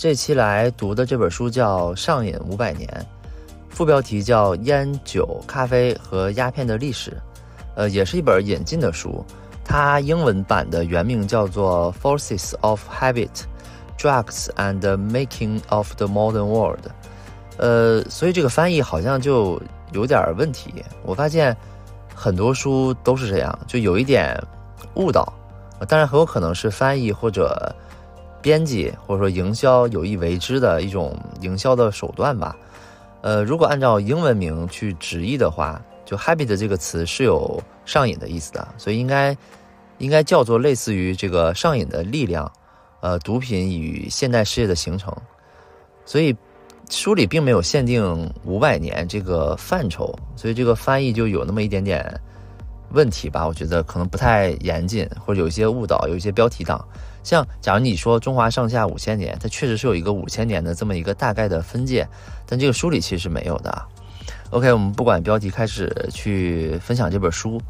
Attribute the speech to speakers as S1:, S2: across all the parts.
S1: 这期来读的这本书叫《上瘾五百年》，副标题叫《烟酒咖啡和鸦片的历史》，呃，也是一本引进的书。它英文版的原名叫做《Forces of Habit: Drugs and Making of the Modern World》。呃，所以这个翻译好像就有点问题。我发现很多书都是这样，就有一点误导。当然，很有可能是翻译或者编辑或者说营销有意为之的一种营销的手段吧。呃，如果按照英文名去直译的话，就 “habit” 这个词是有上瘾的意思的，所以应该应该叫做类似于这个上瘾的力量，呃，毒品与现代世界的形成。所以书里并没有限定五百年这个范畴，所以这个翻译就有那么一点点。问题吧，我觉得可能不太严谨，或者有一些误导，有一些标题党。像假如你说中华上下五千年，它确实是有一个五千年的这么一个大概的分界，但这个书里其实是没有的。OK，我们不管标题，开始去分享这本书。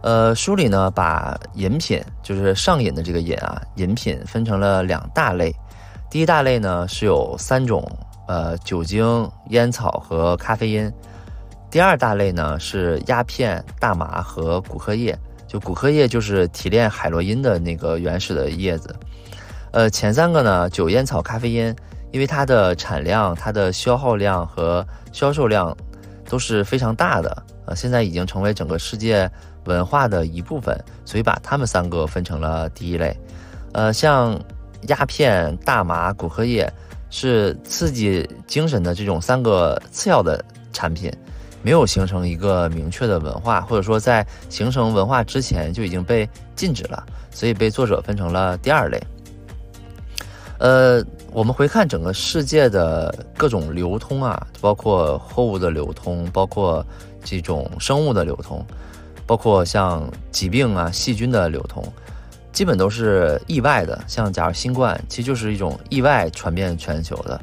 S1: 呃，书里呢把饮品，就是上瘾的这个瘾啊，饮品分成了两大类。第一大类呢是有三种，呃，酒精、烟草和咖啡因。第二大类呢是鸦片、大麻和古柯叶，就古柯叶就是提炼海洛因的那个原始的叶子。呃，前三个呢，酒、烟草、咖啡因，因为它的产量、它的消耗量和销售量都是非常大的，呃，现在已经成为整个世界文化的一部分，所以把它们三个分成了第一类。呃，像鸦片、大麻、古柯叶是刺激精神的这种三个次要的产品。没有形成一个明确的文化，或者说在形成文化之前就已经被禁止了，所以被作者分成了第二类。呃，我们回看整个世界的各种流通啊，包括货物的流通，包括这种生物的流通，包括像疾病啊、细菌的流通，基本都是意外的。像假如新冠，其实就是一种意外传遍全球的。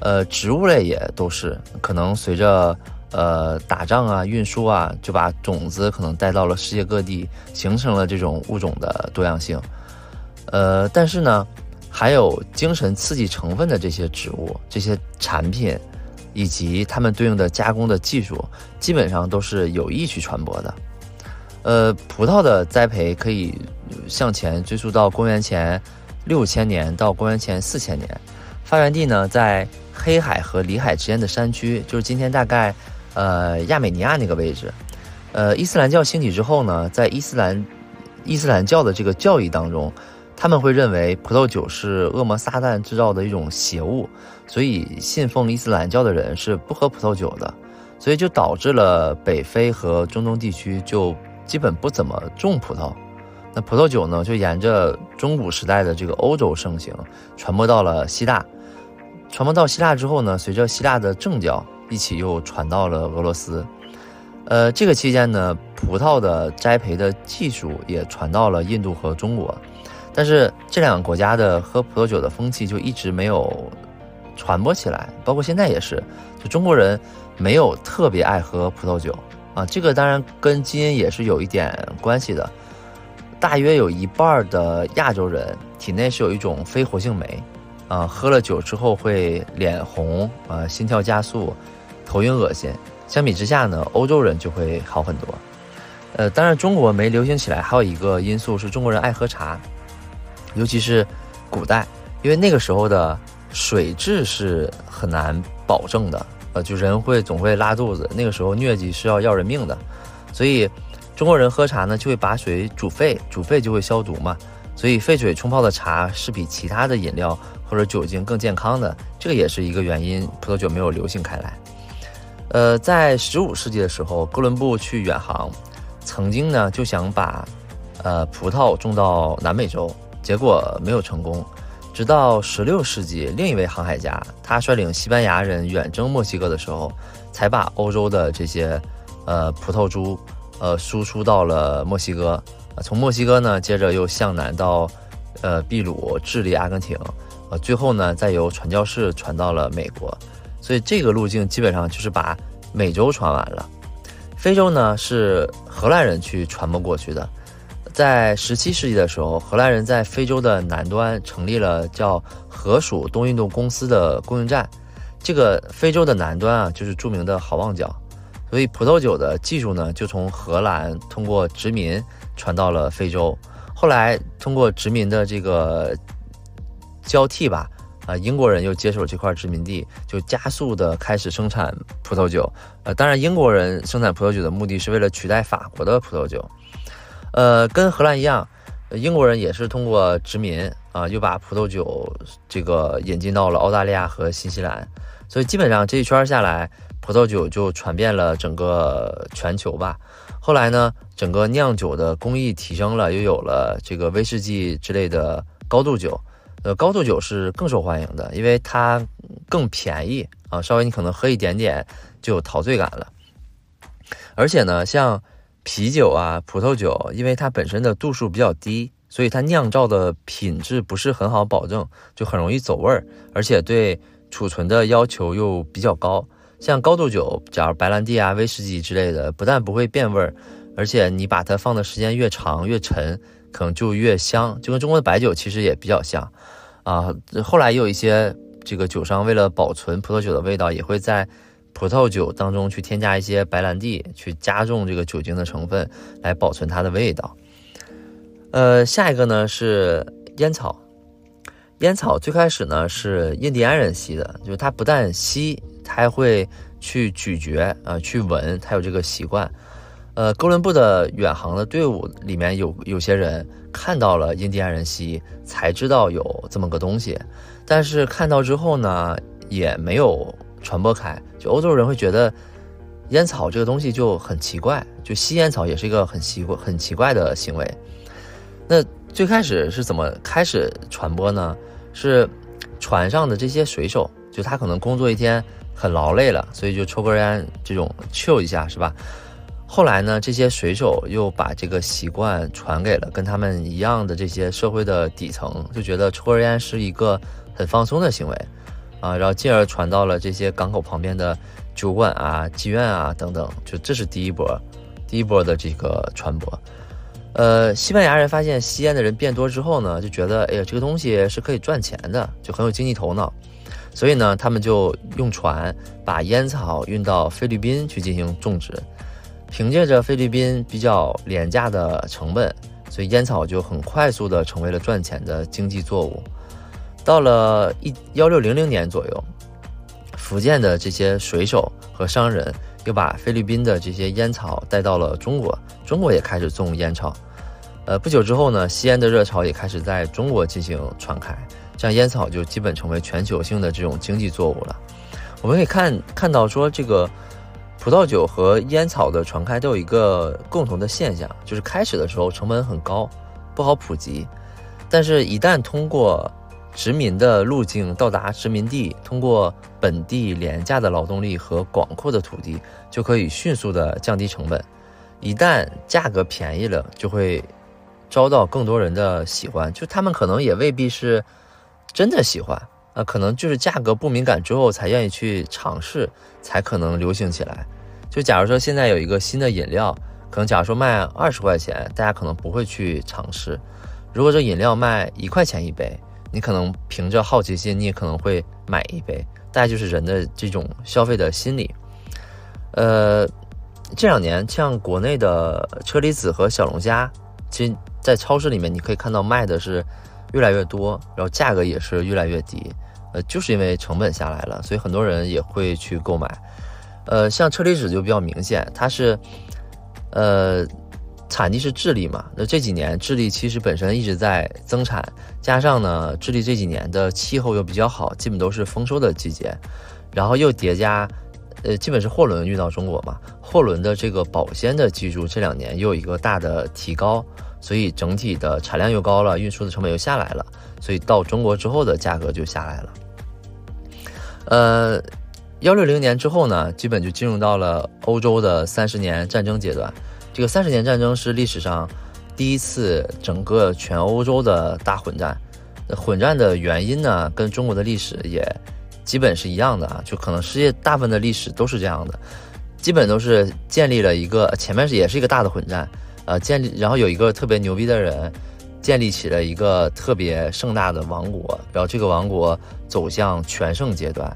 S1: 呃，植物类也都是可能随着。呃，打仗啊，运输啊，就把种子可能带到了世界各地，形成了这种物种的多样性。呃，但是呢，还有精神刺激成分的这些植物、这些产品，以及它们对应的加工的技术，基本上都是有意去传播的。呃，葡萄的栽培可以向前追溯到公元前六千年到公元前四千年，发源地呢在黑海和里海之间的山区，就是今天大概。呃，亚美尼亚那个位置，呃，伊斯兰教兴起之后呢，在伊斯兰伊斯兰教的这个教义当中，他们会认为葡萄酒是恶魔撒旦制造的一种邪物，所以信奉伊斯兰教的人是不喝葡萄酒的，所以就导致了北非和中东地区就基本不怎么种葡萄。那葡萄酒呢，就沿着中古时代的这个欧洲盛行，传播到了希腊。传播到希腊之后呢，随着希腊的政教。一起又传到了俄罗斯，呃，这个期间呢，葡萄的栽培的技术也传到了印度和中国，但是这两个国家的喝葡萄酒的风气就一直没有传播起来，包括现在也是，就中国人没有特别爱喝葡萄酒。啊，这个当然跟基因也是有一点关系的，大约有一半的亚洲人体内是有一种非活性酶，啊，喝了酒之后会脸红啊，心跳加速。头晕恶心，相比之下呢，欧洲人就会好很多。呃，当然中国没流行起来，还有一个因素是中国人爱喝茶，尤其是古代，因为那个时候的水质是很难保证的，呃，就人会总会拉肚子，那个时候疟疾是要要人命的，所以中国人喝茶呢就会把水煮沸，煮沸就会消毒嘛，所以沸水冲泡的茶是比其他的饮料或者酒精更健康的，这个也是一个原因，葡萄酒没有流行开来。呃，在十五世纪的时候，哥伦布去远航，曾经呢就想把，呃，葡萄种到南美洲，结果没有成功。直到十六世纪，另一位航海家他率领西班牙人远征墨西哥的时候，才把欧洲的这些，呃，葡萄株，呃，输出到了墨西哥。从墨西哥呢，接着又向南到，呃，秘鲁、智利、阿根廷，呃，最后呢，再由传教士传到了美国。所以这个路径基本上就是把美洲传完了，非洲呢是荷兰人去传播过去的。在十七世纪的时候，荷兰人在非洲的南端成立了叫荷属东印度公司的供应站。这个非洲的南端啊，就是著名的好望角。所以葡萄酒的技术呢，就从荷兰通过殖民传到了非洲。后来通过殖民的这个交替吧，啊，英国人又接手这块殖民地，就加速的开始生产葡萄酒。呃，当然，英国人生产葡萄酒的目的是为了取代法国的葡萄酒。呃，跟荷兰一样，英国人也是通过殖民啊，又把葡萄酒这个引进到了澳大利亚和新西兰，所以基本上这一圈下来，葡萄酒就传遍了整个全球吧。后来呢，整个酿酒的工艺提升了，又有了这个威士忌之类的高度酒。呃，高度酒是更受欢迎的，因为它更便宜啊，稍微你可能喝一点点就有陶醉感了。而且呢，像啤酒啊，葡萄酒，因为它本身的度数比较低，所以它酿造的品质不是很好保证，就很容易走味儿，而且对储存的要求又比较高。像高度酒，假如白兰地啊、威士忌之类的，不但不会变味儿，而且你把它放的时间越长越沉，可能就越香，就跟中国的白酒其实也比较像。啊，后来也有一些这个酒商为了保存葡萄酒的味道，也会在。葡萄酒当中去添加一些白兰地，去加重这个酒精的成分，来保存它的味道。呃，下一个呢是烟草。烟草最开始呢是印第安人吸的，就是它不但吸，它还会去咀嚼啊，去闻，它有这个习惯。呃，哥伦布的远航的队伍里面有有些人看到了印第安人吸，才知道有这么个东西，但是看到之后呢，也没有。传播开，就欧洲人会觉得烟草这个东西就很奇怪，就吸烟草也是一个很奇怪、很奇怪的行为。那最开始是怎么开始传播呢？是船上的这些水手，就他可能工作一天很劳累了，所以就抽根烟，这种 chill 一下，是吧？后来呢，这些水手又把这个习惯传给了跟他们一样的这些社会的底层，就觉得抽根烟是一个很放松的行为。啊，然后进而传到了这些港口旁边的酒馆啊、妓院啊等等，就这是第一波，第一波的这个传播。呃，西班牙人发现吸烟的人变多之后呢，就觉得哎呀，这个东西是可以赚钱的，就很有经济头脑，所以呢，他们就用船把烟草运到菲律宾去进行种植。凭借着菲律宾比较廉价的成本，所以烟草就很快速的成为了赚钱的经济作物。到了一幺六零零年左右，福建的这些水手和商人又把菲律宾的这些烟草带到了中国，中国也开始种烟草。呃，不久之后呢，吸烟的热潮也开始在中国进行传开，这样烟草就基本成为全球性的这种经济作物了。我们可以看看到说，这个葡萄酒和烟草的传开都有一个共同的现象，就是开始的时候成本很高，不好普及，但是一旦通过殖民的路径到达殖民地，通过本地廉价的劳动力和广阔的土地，就可以迅速的降低成本。一旦价格便宜了，就会遭到更多人的喜欢。就他们可能也未必是真的喜欢，啊，可能就是价格不敏感之后才愿意去尝试，才可能流行起来。就假如说现在有一个新的饮料，可能假如说卖二十块钱，大家可能不会去尝试。如果这饮料卖一块钱一杯，你可能凭着好奇心，你也可能会买一杯，大概就是人的这种消费的心理。呃，这两年像国内的车厘子和小龙虾，其实在超市里面你可以看到卖的是越来越多，然后价格也是越来越低。就是因为成本下来了，所以很多人也会去购买。呃，像车厘子就比较明显，它是呃。产地是智利嘛？那这几年智利其实本身一直在增产，加上呢，智利这几年的气候又比较好，基本都是丰收的季节，然后又叠加，呃，基本是货轮运到中国嘛，货轮的这个保鲜的技术这两年又有一个大的提高，所以整体的产量又高了，运输的成本又下来了，所以到中国之后的价格就下来了。呃，幺六零年之后呢，基本就进入到了欧洲的三十年战争阶段。这个三十年战争是历史上第一次整个全欧洲的大混战。混战的原因呢，跟中国的历史也基本是一样的啊，就可能世界大部分的历史都是这样的，基本都是建立了一个前面是也是一个大的混战，呃，建立，然后有一个特别牛逼的人，建立起了一个特别盛大的王国，然后这个王国走向全盛阶段。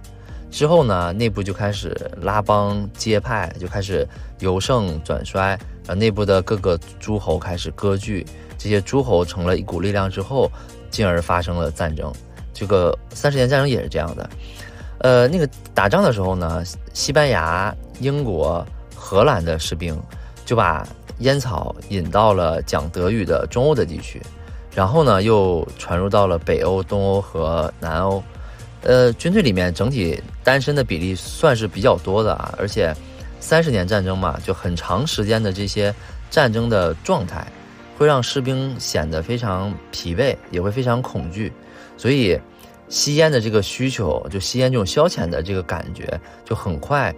S1: 之后呢，内部就开始拉帮结派，就开始由盛转衰，然后内部的各个诸侯开始割据，这些诸侯成了一股力量之后，进而发生了战争。这个三十年战争也是这样的。呃，那个打仗的时候呢，西班牙、英国、荷兰的士兵就把烟草引到了讲德语的中欧的地区，然后呢，又传入到了北欧、东欧和南欧。呃，军队里面整体单身的比例算是比较多的啊，而且三十年战争嘛，就很长时间的这些战争的状态，会让士兵显得非常疲惫，也会非常恐惧，所以吸烟的这个需求，就吸烟这种消遣的这个感觉，就很快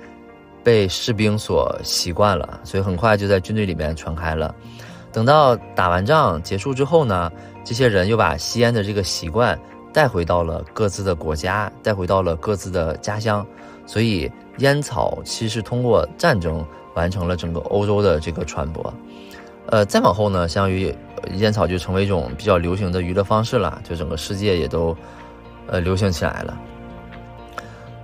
S1: 被士兵所习惯了，所以很快就在军队里面传开了。等到打完仗结束之后呢，这些人又把吸烟的这个习惯。带回到了各自的国家，带回到了各自的家乡，所以烟草其实通过战争完成了整个欧洲的这个传播。呃，再往后呢，相当于烟草就成为一种比较流行的娱乐方式了，就整个世界也都呃流行起来了。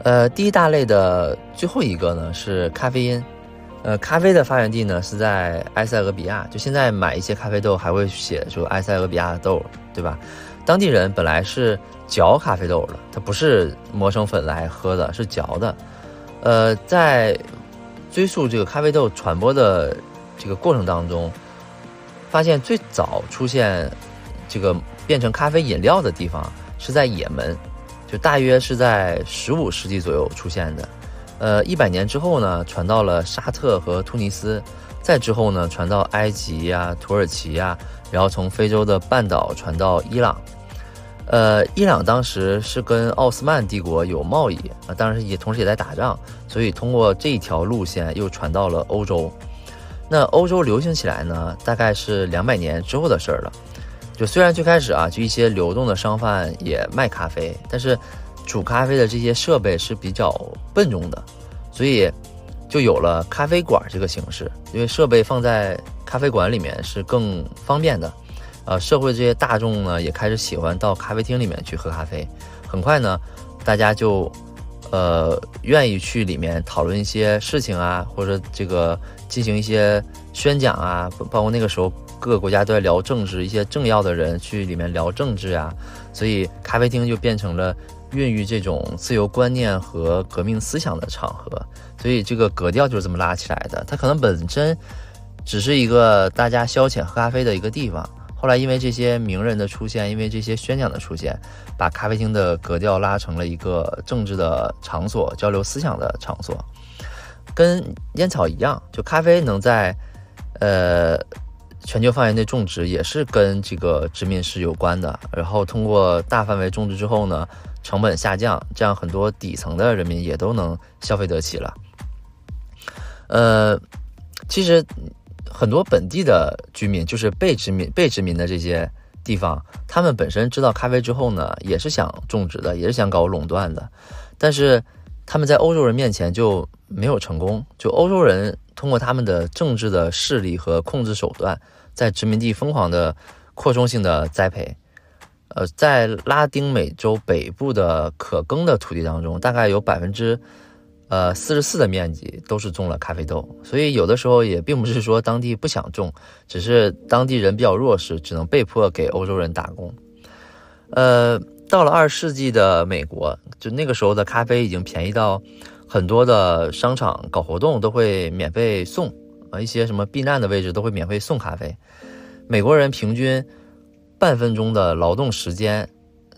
S1: 呃，第一大类的最后一个呢是咖啡因，呃，咖啡的发源地呢是在埃塞俄比亚，就现在买一些咖啡豆还会写说埃塞俄比亚的豆，对吧？当地人本来是嚼咖啡豆的，它不是磨成粉来喝的，是嚼的。呃，在追溯这个咖啡豆传播的这个过程当中，发现最早出现这个变成咖啡饮料的地方是在也门，就大约是在十五世纪左右出现的。呃，一百年之后呢，传到了沙特和突尼斯，再之后呢，传到埃及呀、土耳其呀，然后从非洲的半岛传到伊朗。呃，伊朗当时是跟奥斯曼帝国有贸易啊，当然也同时也在打仗，所以通过这条路线又传到了欧洲。那欧洲流行起来呢，大概是两百年之后的事儿了。就虽然最开始啊，就一些流动的商贩也卖咖啡，但是煮咖啡的这些设备是比较笨重的，所以就有了咖啡馆这个形式，因为设备放在咖啡馆里面是更方便的。呃，社会这些大众呢，也开始喜欢到咖啡厅里面去喝咖啡。很快呢，大家就，呃，愿意去里面讨论一些事情啊，或者这个进行一些宣讲啊。包括那个时候，各个国家都在聊政治，一些政要的人去里面聊政治啊。所以，咖啡厅就变成了孕育这种自由观念和革命思想的场合。所以，这个格调就是这么拉起来的。它可能本身只是一个大家消遣喝咖啡的一个地方。后来因为这些名人的出现，因为这些宣讲的出现，把咖啡厅的格调拉成了一个政治的场所、交流思想的场所。跟烟草一样，就咖啡能在呃全球范围内种植，也是跟这个殖民史有关的。然后通过大范围种植之后呢，成本下降，这样很多底层的人民也都能消费得起了。呃，其实。很多本地的居民，就是被殖民、被殖民的这些地方，他们本身知道咖啡之后呢，也是想种植的，也是想搞垄断的，但是他们在欧洲人面前就没有成功。就欧洲人通过他们的政治的势力和控制手段，在殖民地疯狂的扩充性的栽培。呃，在拉丁美洲北部的可耕的土地当中，大概有百分之。呃，四十四的面积都是种了咖啡豆，所以有的时候也并不是说当地不想种，只是当地人比较弱势，只能被迫给欧洲人打工。呃，到了二十世纪的美国，就那个时候的咖啡已经便宜到很多的商场搞活动都会免费送啊，一些什么避难的位置都会免费送咖啡。美国人平均半分钟的劳动时间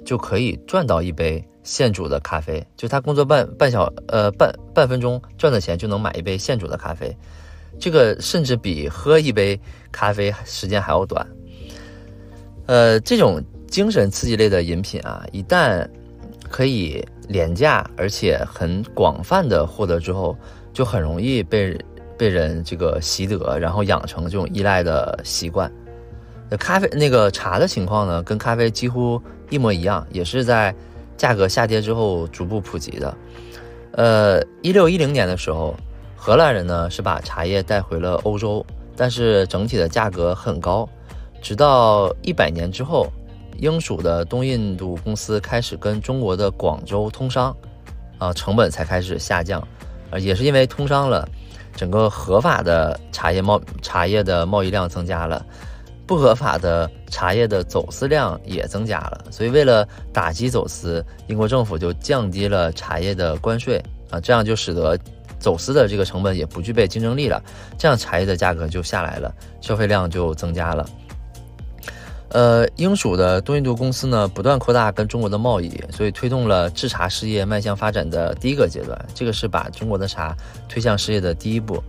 S1: 就可以赚到一杯。现煮的咖啡，就他工作半半小呃半半分钟赚的钱就能买一杯现煮的咖啡，这个甚至比喝一杯咖啡时间还要短。呃，这种精神刺激类的饮品啊，一旦可以廉价而且很广泛的获得之后，就很容易被被人这个习得，然后养成这种依赖的习惯。咖啡那个茶的情况呢，跟咖啡几乎一模一样，也是在。价格下跌之后逐步普及的，呃，一六一零年的时候，荷兰人呢是把茶叶带回了欧洲，但是整体的价格很高。直到一百年之后，英属的东印度公司开始跟中国的广州通商，啊，成本才开始下降。啊，也是因为通商了，整个合法的茶叶贸茶叶的贸易量增加了，不合法的茶叶的走私量也增加了。所以为了打击走私，英国政府就降低了茶叶的关税啊，这样就使得走私的这个成本也不具备竞争力了，这样茶叶的价格就下来了，消费量就增加了。呃，英属的东印度公司呢，不断扩大跟中国的贸易，所以推动了制茶事业迈向发展的第一个阶段。这个是把中国的茶推向世界的第一步。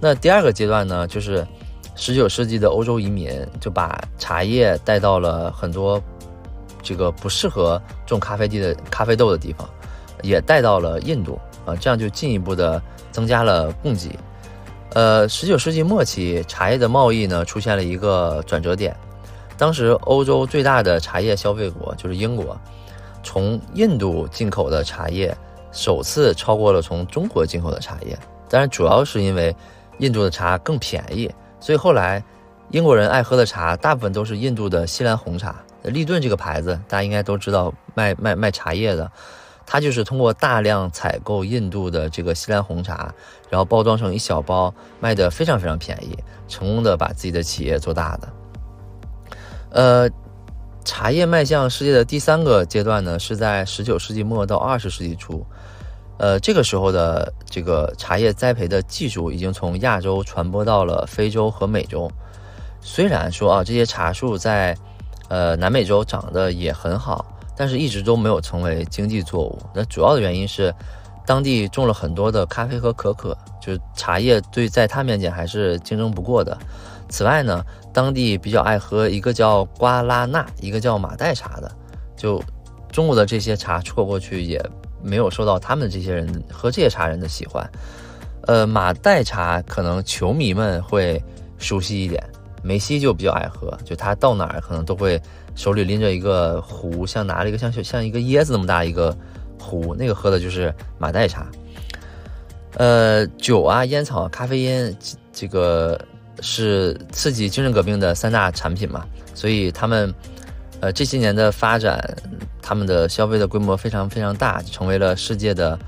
S1: 那第二个阶段呢，就是十九世纪的欧洲移民就把茶叶带到了很多这个不适合种咖啡地的咖啡豆的地方，也带到了印度啊，这样就进一步的增加了供给。呃，十九世纪末期，茶叶的贸易呢出现了一个转折点。当时欧洲最大的茶叶消费国就是英国，从印度进口的茶叶首次超过了从中国进口的茶叶。当然，主要是因为印度的茶更便宜，所以后来英国人爱喝的茶大部分都是印度的锡兰红茶。利顿这个牌子大家应该都知道，卖卖卖茶叶的，它就是通过大量采购印度的这个锡兰红茶，然后包装成一小包，卖的非常非常便宜，成功的把自己的企业做大的。呃，茶叶迈向世界的第三个阶段呢，是在十九世纪末到二十世纪初。呃，这个时候的这个茶叶栽培的技术已经从亚洲传播到了非洲和美洲。虽然说啊，这些茶树在呃南美洲长得也很好，但是一直都没有成为经济作物。那主要的原因是，当地种了很多的咖啡和可可，就是茶叶对在它面前还是竞争不过的。此外呢。当地比较爱喝一个叫瓜拉纳，一个叫马黛茶的，就中国的这些茶错过去也没有受到他们这些人喝这些茶人的喜欢。呃，马黛茶可能球迷们会熟悉一点，梅西就比较爱喝，就他到哪儿可能都会手里拎着一个壶，像拿了一个像像一个椰子那么大一个壶，那个喝的就是马黛茶。呃，酒啊、烟草、咖啡因，这个。是刺激精神革命的三大产品嘛，所以他们，呃，这些年的发展，他们的消费的规模非常非常大，成为了世界的，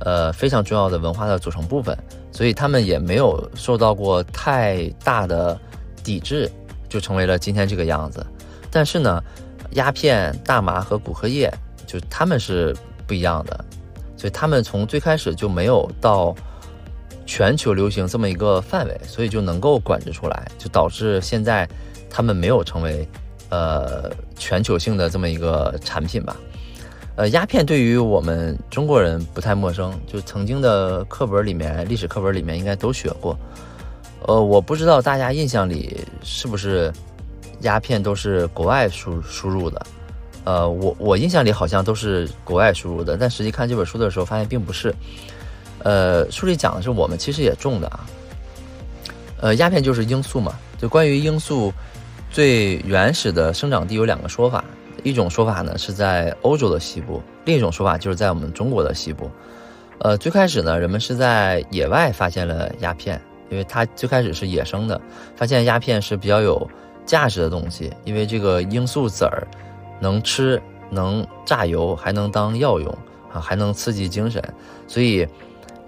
S1: 呃，非常重要的文化的组成部分。所以他们也没有受到过太大的抵制，就成为了今天这个样子。但是呢，鸦片、大麻和古荷叶，就他们是不一样的，所以他们从最开始就没有到。全球流行这么一个范围，所以就能够管制出来，就导致现在他们没有成为呃全球性的这么一个产品吧。呃，鸦片对于我们中国人不太陌生，就曾经的课本里面、历史课本里面应该都学过。呃，我不知道大家印象里是不是鸦片都是国外输输入的。呃，我我印象里好像都是国外输入的，但实际看这本书的时候发现并不是。呃，书里讲的是我们其实也种的啊。呃，鸦片就是罂粟嘛。就关于罂粟最原始的生长地有两个说法，一种说法呢是在欧洲的西部，另一种说法就是在我们中国的西部。呃，最开始呢，人们是在野外发现了鸦片，因为它最开始是野生的，发现鸦片是比较有价值的东西，因为这个罂粟籽儿能吃，能榨油，还能当药用啊，还能刺激精神，所以。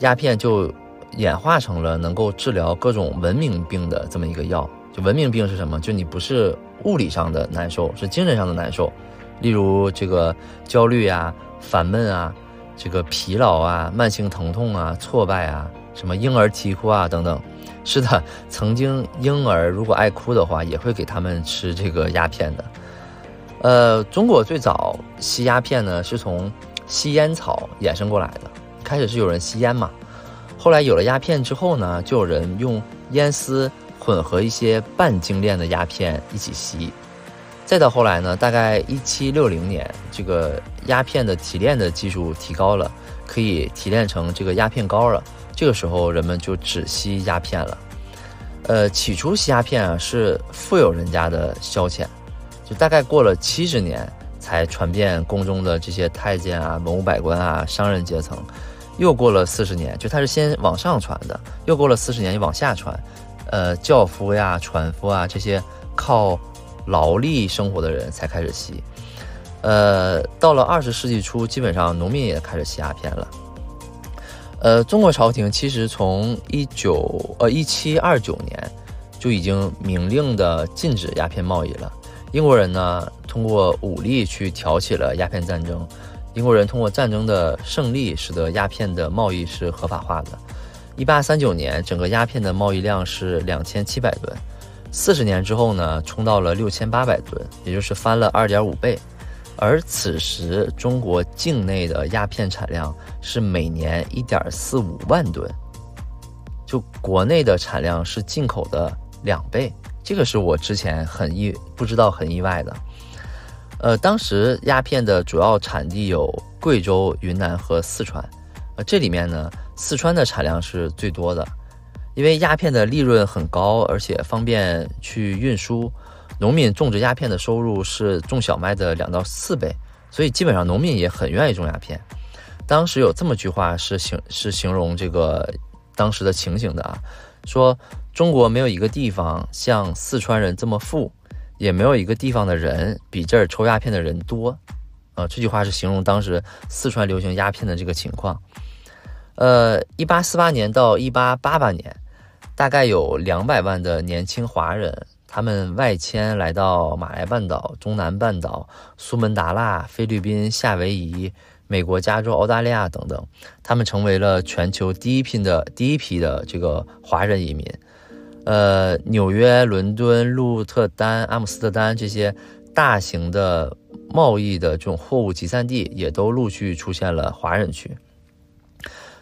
S1: 鸦片就演化成了能够治疗各种文明病的这么一个药。就文明病是什么？就你不是物理上的难受，是精神上的难受。例如这个焦虑啊、烦闷啊、这个疲劳啊、慢性疼痛啊、挫败啊、什么婴儿啼哭啊等等。是的，曾经婴儿如果爱哭的话，也会给他们吃这个鸦片的。呃，中国最早吸鸦片呢，是从吸烟草衍生过来的。开始是有人吸烟嘛，后来有了鸦片之后呢，就有人用烟丝混合一些半精炼的鸦片一起吸，再到后来呢，大概一七六零年，这个鸦片的提炼的技术提高了，可以提炼成这个鸦片膏了。这个时候人们就只吸鸦片了。呃，起初吸鸦片啊是富有人家的消遣，就大概过了七十年才传遍宫中的这些太监啊、文武百官啊、商人阶层。又过了四十年，就它是先往上传的，又过了四十年又往下传，呃，轿夫呀、船夫啊这些靠劳力生活的人才开始吸。呃，到了二十世纪初，基本上农民也开始吸鸦片了。呃，中国朝廷其实从一九呃一七二九年就已经明令的禁止鸦片贸易了。英国人呢，通过武力去挑起了鸦片战争。英国人通过战争的胜利，使得鸦片的贸易是合法化的。一八三九年，整个鸦片的贸易量是两千七百吨，四十年之后呢，冲到了六千八百吨，也就是翻了二点五倍。而此时，中国境内的鸦片产量是每年一点四五万吨，就国内的产量是进口的两倍。这个是我之前很意不知道很意外的。呃，当时鸦片的主要产地有贵州、云南和四川，这里面呢，四川的产量是最多的，因为鸦片的利润很高，而且方便去运输。农民种植鸦片的收入是种小麦的两到四倍，所以基本上农民也很愿意种鸦片。当时有这么句话是形是形容这个当时的情形的啊，说中国没有一个地方像四川人这么富，也没有一个地方的人比这儿抽鸦片的人多。啊，这句话是形容当时四川流行鸦片的这个情况。呃，一八四八年到一八八八年，大概有两百万的年轻华人。他们外迁来到马来半岛、中南半岛、苏门答腊、菲律宾、夏威夷、美国加州、澳大利亚等等，他们成为了全球第一批的第一批的这个华人移民。呃，纽约、伦敦、鹿特丹、阿姆斯特丹这些大型的贸易的这种货物集散地，也都陆续出现了华人区。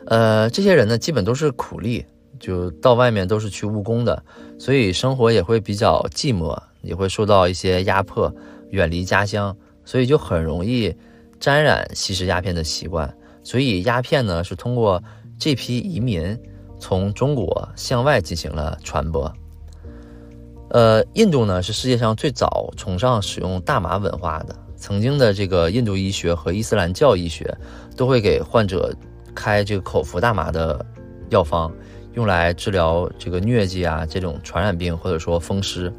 S1: 呃，这些人呢，基本都是苦力。就到外面都是去务工的，所以生活也会比较寂寞，也会受到一些压迫，远离家乡，所以就很容易沾染吸食鸦片的习惯。所以鸦片呢是通过这批移民从中国向外进行了传播。呃，印度呢是世界上最早崇尚使用大麻文化的，曾经的这个印度医学和伊斯兰教医学都会给患者开这个口服大麻的药方。用来治疗这个疟疾啊，这种传染病或者说风湿。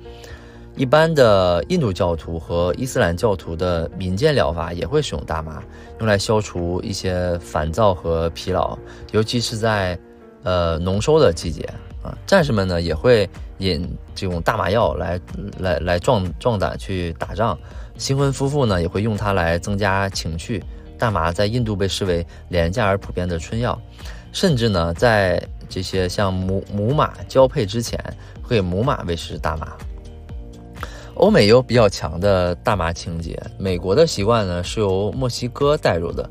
S1: 一般的印度教徒和伊斯兰教徒的民间疗法也会使用大麻，用来消除一些烦躁和疲劳，尤其是在呃农收的季节啊。战士们呢也会饮这种大麻药来来来壮壮胆去打仗。新婚夫妇呢也会用它来增加情趣。大麻在印度被视为廉价而普遍的春药，甚至呢在。这些像母母马交配之前会给母马喂食大麻。欧美有比较强的大麻情节，美国的习惯呢是由墨西哥带入的。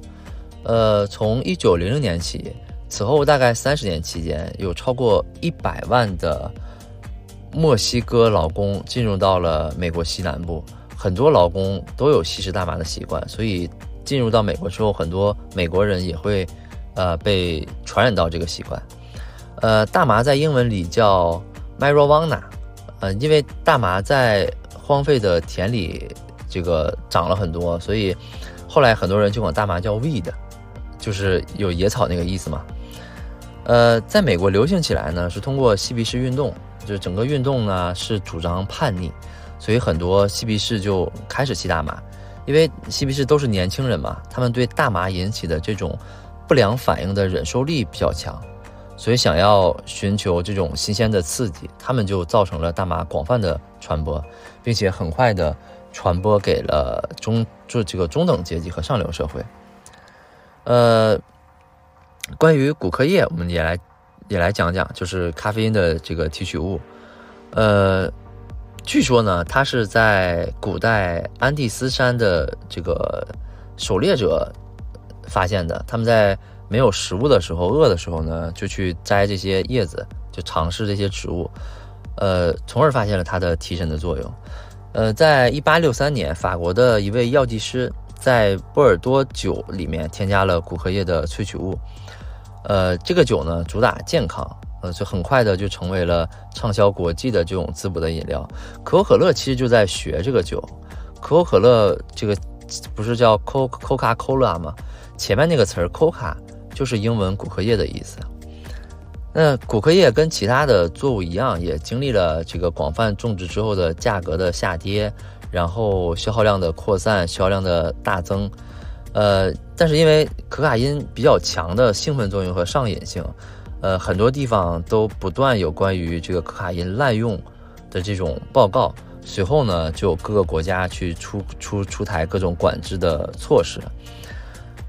S1: 呃，从一九零零年起，此后大概三十年期间，有超过一百万的墨西哥劳工进入到了美国西南部，很多劳工都有吸食大麻的习惯，所以进入到美国之后，很多美国人也会呃被传染到这个习惯。呃，大麻在英文里叫 marijuana，呃，因为大麻在荒废的田里这个长了很多，所以后来很多人就管大麻叫 weed，就是有野草那个意思嘛。呃，在美国流行起来呢，是通过嬉皮士运动，就是整个运动呢是主张叛逆，所以很多嬉皮士就开始吸大麻，因为嬉皮士都是年轻人嘛，他们对大麻引起的这种不良反应的忍受力比较强。所以，想要寻求这种新鲜的刺激，他们就造成了大麻广泛的传播，并且很快的传播给了中就这个中等阶级和上流社会。呃，关于骨科液，我们也来也来讲讲，就是咖啡因的这个提取物。呃，据说呢，它是在古代安第斯山的这个狩猎者发现的，他们在。没有食物的时候，饿的时候呢，就去摘这些叶子，就尝试这些植物，呃，从而发现了它的提神的作用。呃，在一八六三年，法国的一位药剂师在波尔多酒里面添加了骨壳液的萃取物，呃，这个酒呢主打健康，呃，就很快的就成为了畅销国际的这种滋补的饮料。可口可乐其实就在学这个酒，可口可乐这个不是叫 Coca Cola 吗？前面那个词儿 Coca。就是英文骨科液的意思。那骨科业跟其他的作物一样，也经历了这个广泛种植之后的价格的下跌，然后消耗量的扩散，销量的大增。呃，但是因为可卡因比较强的兴奋作用和上瘾性，呃，很多地方都不断有关于这个可卡因滥用的这种报告。随后呢，就有各个国家去出出出台各种管制的措施。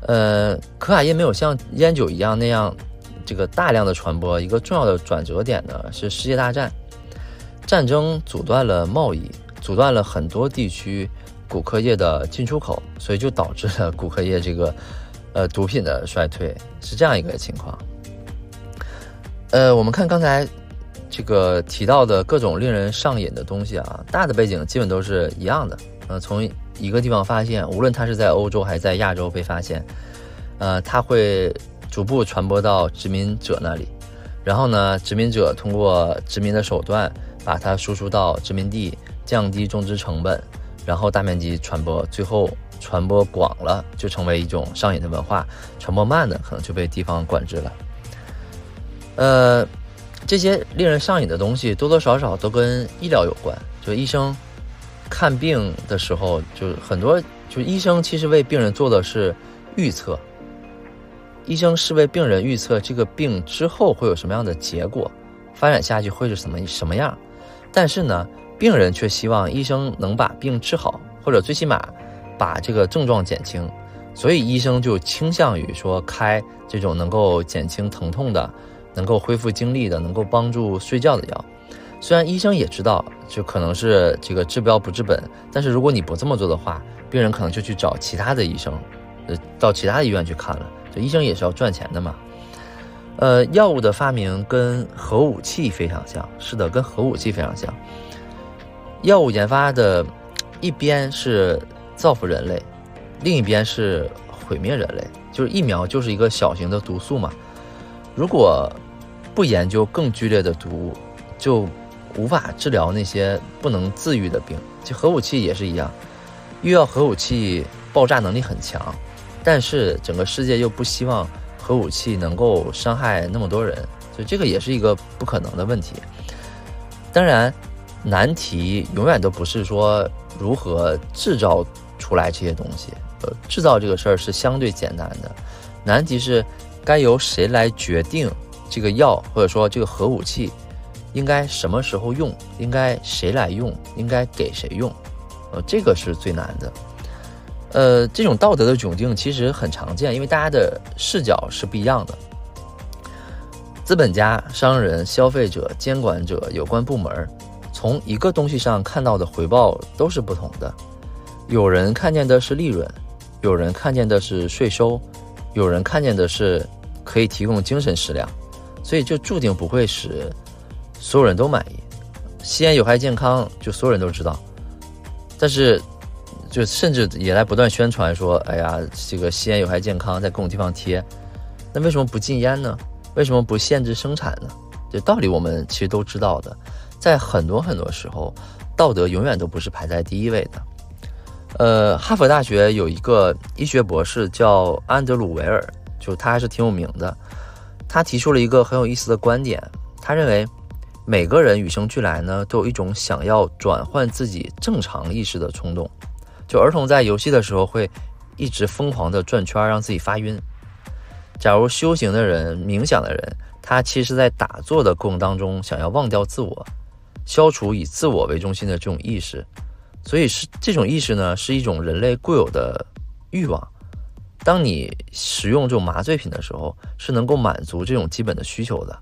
S1: 呃，可卡因没有像烟酒一样那样这个大量的传播，一个重要的转折点呢是世界大战，战争阻断了贸易，阻断了很多地区。骨科业的进出口，所以就导致了骨科业这个，呃，毒品的衰退，是这样一个情况。呃，我们看刚才这个提到的各种令人上瘾的东西啊，大的背景基本都是一样的。呃，从一个地方发现，无论它是在欧洲还是在亚洲被发现，呃，它会逐步传播到殖民者那里，然后呢，殖民者通过殖民的手段把它输出到殖民地，降低种植成本。然后大面积传播，最后传播广了，就成为一种上瘾的文化；传播慢的，可能就被地方管制了。呃，这些令人上瘾的东西，多多少少都跟医疗有关。就医生看病的时候，就很多，就医生其实为病人做的是预测。医生是为病人预测这个病之后会有什么样的结果，发展下去会是什么什么样。但是呢？病人却希望医生能把病治好，或者最起码把这个症状减轻，所以医生就倾向于说开这种能够减轻疼痛的、能够恢复精力的、能够帮助睡觉的药。虽然医生也知道就可能是这个治标不治本，但是如果你不这么做的话，病人可能就去找其他的医生，呃，到其他医院去看了。这医生也是要赚钱的嘛。呃，药物的发明跟核武器非常像，是的，跟核武器非常像。药物研发的一边是造福人类，另一边是毁灭人类。就是疫苗就是一个小型的毒素嘛。如果不研究更剧烈的毒物，就无法治疗那些不能自愈的病。就核武器也是一样，又要核武器爆炸能力很强，但是整个世界又不希望核武器能够伤害那么多人，所以这个也是一个不可能的问题。当然。难题永远都不是说如何制造出来这些东西，呃，制造这个事儿是相对简单的，难题是该由谁来决定这个药或者说这个核武器应该什么时候用，应该谁来用，应该给谁用，呃，这个是最难的。呃，这种道德的窘境其实很常见，因为大家的视角是不一样的。资本家、商人、消费者、监管者、有关部门。从一个东西上看到的回报都是不同的，有人看见的是利润，有人看见的是税收，有人看见的是可以提供精神食粮，所以就注定不会使所有人都满意。吸烟有害健康，就所有人都知道，但是就甚至也来不断宣传说，哎呀，这个吸烟有害健康，在各种地方贴，那为什么不禁烟呢？为什么不限制生产呢？这道理我们其实都知道的。在很多很多时候，道德永远都不是排在第一位的。呃，哈佛大学有一个医学博士叫安德鲁维尔，就他还是挺有名的。他提出了一个很有意思的观点，他认为每个人与生俱来呢，都有一种想要转换自己正常意识的冲动。就儿童在游戏的时候会一直疯狂的转圈，让自己发晕。假如修行的人、冥想的人，他其实在打坐的过程当中想要忘掉自我。消除以自我为中心的这种意识，所以是这种意识呢，是一种人类固有的欲望。当你使用这种麻醉品的时候，是能够满足这种基本的需求的。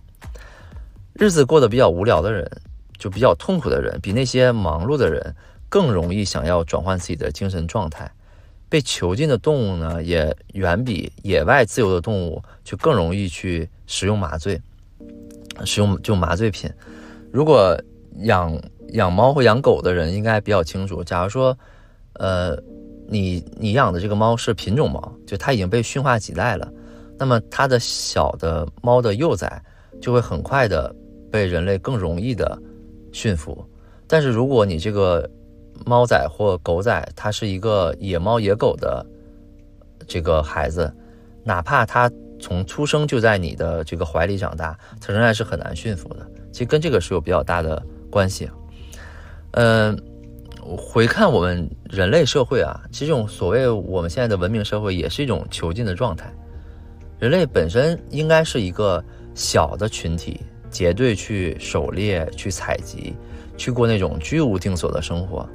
S1: 日子过得比较无聊的人，就比较痛苦的人，比那些忙碌的人更容易想要转换自己的精神状态。被囚禁的动物呢，也远比野外自由的动物就更容易去使用麻醉，使用就麻醉品。如果养养猫或养狗的人应该比较清楚。假如说，呃，你你养的这个猫是品种猫，就它已经被驯化几代了，那么它的小的猫的幼崽就会很快的被人类更容易的驯服。但是如果你这个猫崽或狗崽它是一个野猫野狗的这个孩子，哪怕它从出生就在你的这个怀里长大，它仍然是很难驯服的。其实跟这个是有比较大的关系。嗯，回看我们人类社会啊，其实这种所谓我们现在的文明社会，也是一种囚禁的状态。人类本身应该是一个小的群体，结队去狩猎、去采集、去过那种居无定所的生活。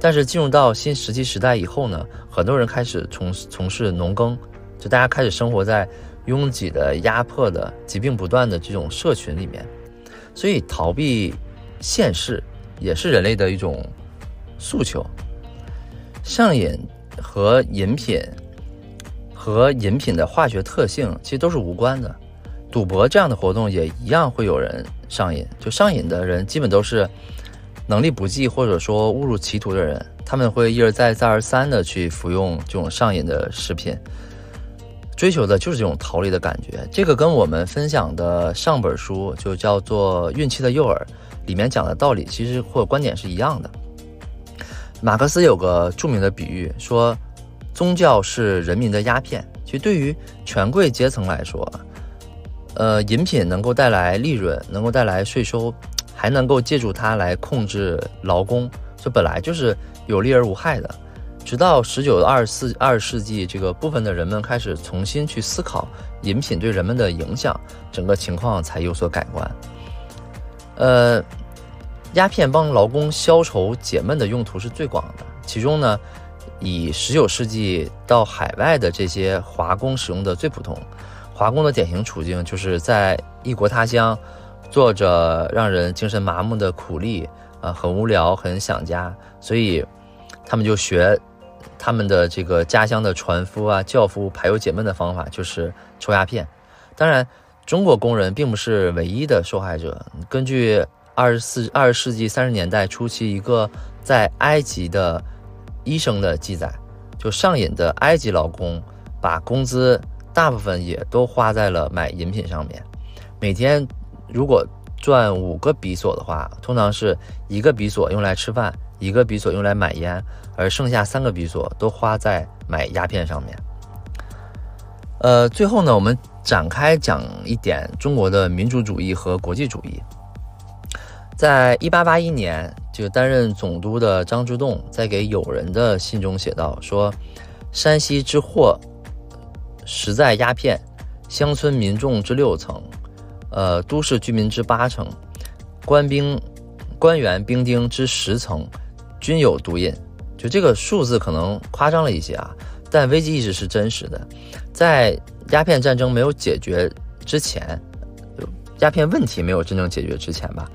S1: 但是进入到新石器时代以后呢，很多人开始从从事农耕，就大家开始生活在拥挤的、压迫的、疾病不断的这种社群里面，所以逃避现世也是人类的一种诉求。上瘾和饮品。和饮品的化学特性其实都是无关的，赌博这样的活动也一样会有人上瘾。就上瘾的人基本都是能力不济或者说误入歧途的人，他们会一而再再而三的去服用这种上瘾的食品，追求的就是这种逃离的感觉。这个跟我们分享的上本书就叫做《孕期的诱饵》里面讲的道理其实或观点是一样的。马克思有个著名的比喻说。宗教是人民的鸦片。其实对于权贵阶层来说，呃，饮品能够带来利润，能够带来税收，还能够借助它来控制劳工，这本来就是有利而无害的。直到十九、二十四、二十世纪，这个部分的人们开始重新去思考饮品对人们的影响，整个情况才有所改观。呃，鸦片帮劳工消愁解闷的用途是最广的，其中呢。以十九世纪到海外的这些华工使用的最普通，华工的典型处境就是在异国他乡，做着让人精神麻木的苦力，啊，很无聊，很想家，所以他们就学他们的这个家乡的船夫啊、轿夫排忧解闷的方法，就是抽鸦片。当然，中国工人并不是唯一的受害者。根据二十四二十世纪三十年代初期一个在埃及的。医生的记载，就上瘾的埃及劳工，把工资大部分也都花在了买饮品上面。每天如果赚五个比索的话，通常是一个比索用来吃饭，一个比索用来买烟，而剩下三个比索都花在买鸦片上面。呃，最后呢，我们展开讲一点中国的民主主义和国际主义。在一八八一年，这个担任总督的张之洞在给友人的信中写道：“说山西之祸，实在鸦片，乡村民众之六成，呃，都市居民之八成，官兵、官员、兵丁之十层，均有毒瘾。”就这个数字可能夸张了一些啊，但危机意识是真实的。在鸦片战争没有解决之前，鸦片问题没有真正解决之前吧。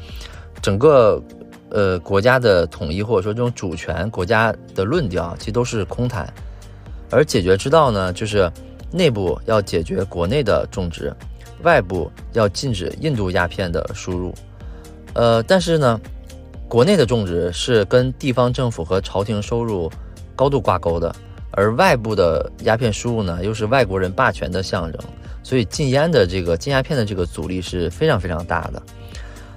S1: 整个，呃，国家的统一或者说这种主权国家的论调，其实都是空谈。而解决之道呢，就是内部要解决国内的种植，外部要禁止印度鸦片的输入。呃，但是呢，国内的种植是跟地方政府和朝廷收入高度挂钩的，而外部的鸦片输入呢，又是外国人霸权的象征。所以禁烟的这个禁鸦片的这个阻力是非常非常大的。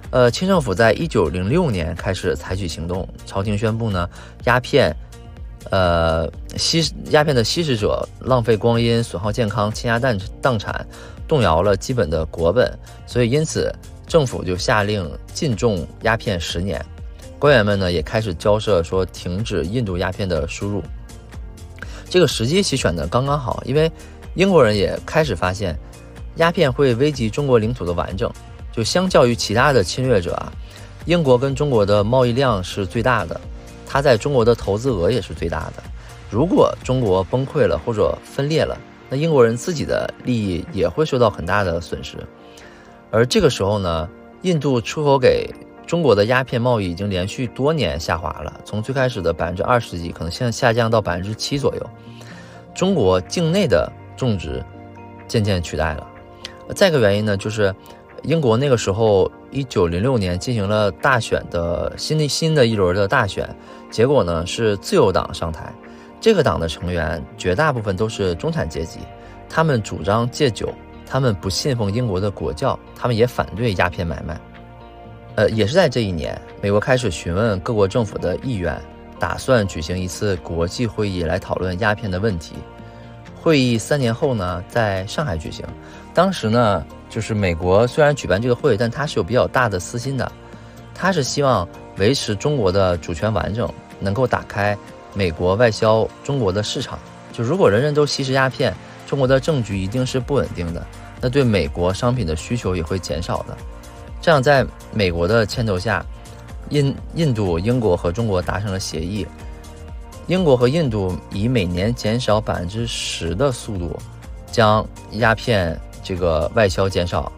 S1: 呃，清政府在一九零六年开始采取行动，朝廷宣布呢，鸦片，呃，吸鸦片的吸食者浪费光阴、损耗健康、倾家荡荡产，动摇了基本的国本，所以因此政府就下令禁种鸦片十年，官员们呢也开始交涉说停止印度鸦片的输入。这个时机其选的刚刚好，因为英国人也开始发现，鸦片会危及中国领土的完整。就相较于其他的侵略者啊，英国跟中国的贸易量是最大的，它在中国的投资额也是最大的。如果中国崩溃了或者分裂了，那英国人自己的利益也会受到很大的损失。而这个时候呢，印度出口给中国的鸦片贸易已经连续多年下滑了，从最开始的百分之二十几，可能现在下降到百分之七左右。中国境内的种植渐渐取代了。再一个原因呢，就是。英国那个时候，一九零六年进行了大选的新的新的一轮的大选，结果呢是自由党上台。这个党的成员绝大部分都是中产阶级，他们主张戒酒，他们不信奉英国的国教，他们也反对鸦片买卖。呃，也是在这一年，美国开始询问各国政府的意愿，打算举行一次国际会议来讨论鸦片的问题。会议三年后呢，在上海举行。当时呢，就是美国虽然举办这个会，但它是有比较大的私心的，它是希望维持中国的主权完整，能够打开美国外销中国的市场。就如果人人都吸食鸦片，中国的政局一定是不稳定的，那对美国商品的需求也会减少的。这样，在美国的牵头下，印印度、英国和中国达成了协议。英国和印度以每年减少百分之十的速度，将鸦片这个外销减少，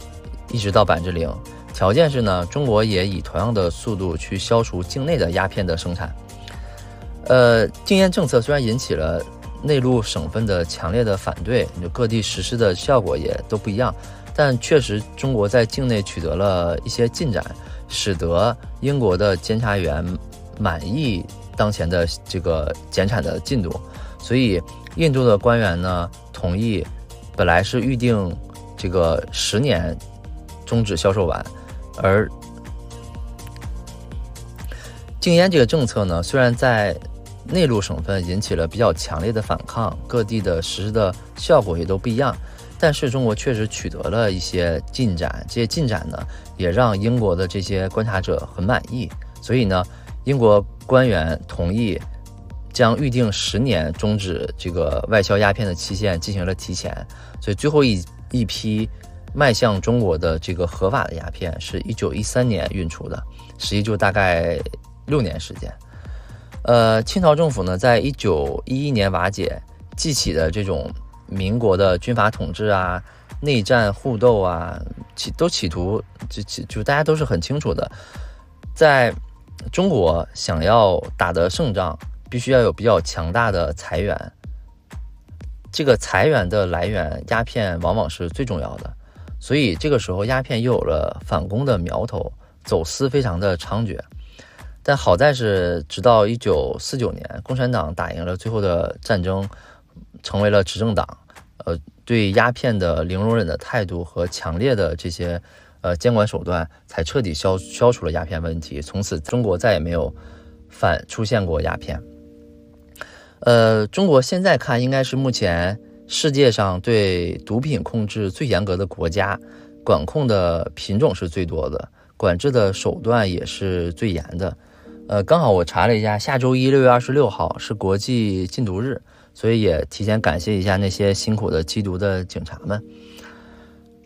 S1: 一直到百分之零。条件是呢，中国也以同样的速度去消除境内的鸦片的生产。呃，禁烟政策虽然引起了内陆省份的强烈的反对，就各地实施的效果也都不一样，但确实中国在境内取得了一些进展，使得英国的监察员满意。当前的这个减产的进度，所以印度的官员呢同意，本来是预定这个十年终止销售完，而禁烟这个政策呢，虽然在内陆省份引起了比较强烈的反抗，各地的实施的效果也都不一样，但是中国确实取得了一些进展，这些进展呢也让英国的这些观察者很满意，所以呢。英国官员同意将预定十年终止这个外销鸦片的期限进行了提前，所以最后一一批迈向中国的这个合法的鸦片是一九一三年运出的，实际就大概六年时间。呃，清朝政府呢，在一九一一年瓦解，记起的这种民国的军阀统治啊、内战互斗啊，企都企图就就就大家都是很清楚的，在。中国想要打得胜仗，必须要有比较强大的财源。这个财源的来源，鸦片往往是最重要的。所以这个时候，鸦片又有了反攻的苗头，走私非常的猖獗。但好在是，直到一九四九年，共产党打赢了最后的战争，成为了执政党。呃，对鸦片的零容忍的态度和强烈的这些。呃，监管手段才彻底消消除了鸦片问题，从此中国再也没有反出现过鸦片。呃，中国现在看应该是目前世界上对毒品控制最严格的国家，管控的品种是最多的，管制的手段也是最严的。呃，刚好我查了一下，下周一六月二十六号是国际禁毒日，所以也提前感谢一下那些辛苦的缉毒的警察们。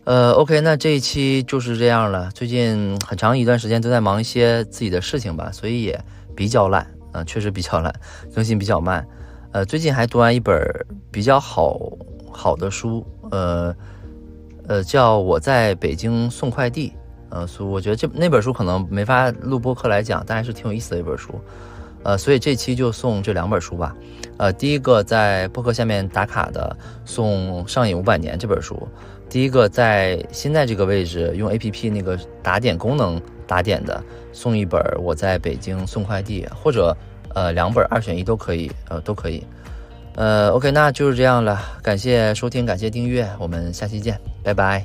S1: 呃，OK，那这一期就是这样了。最近很长一段时间都在忙一些自己的事情吧，所以也比较懒啊，确实比较懒，更新比较慢。呃，最近还读完一本比较好好的书，呃呃，叫我在北京送快递。呃，所以我觉得这那本书可能没法录播课来讲，但还是挺有意思的一本书。呃，所以这期就送这两本书吧。呃，第一个在播客下面打卡的，送《上瘾五百年》这本书。第一个在现在这个位置用 A P P 那个打点功能打点的，送一本我在北京送快递，或者呃两本二选一都可以，呃都可以。呃，OK，那就是这样了。感谢收听，感谢订阅，我们下期见，拜拜。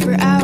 S1: for hours.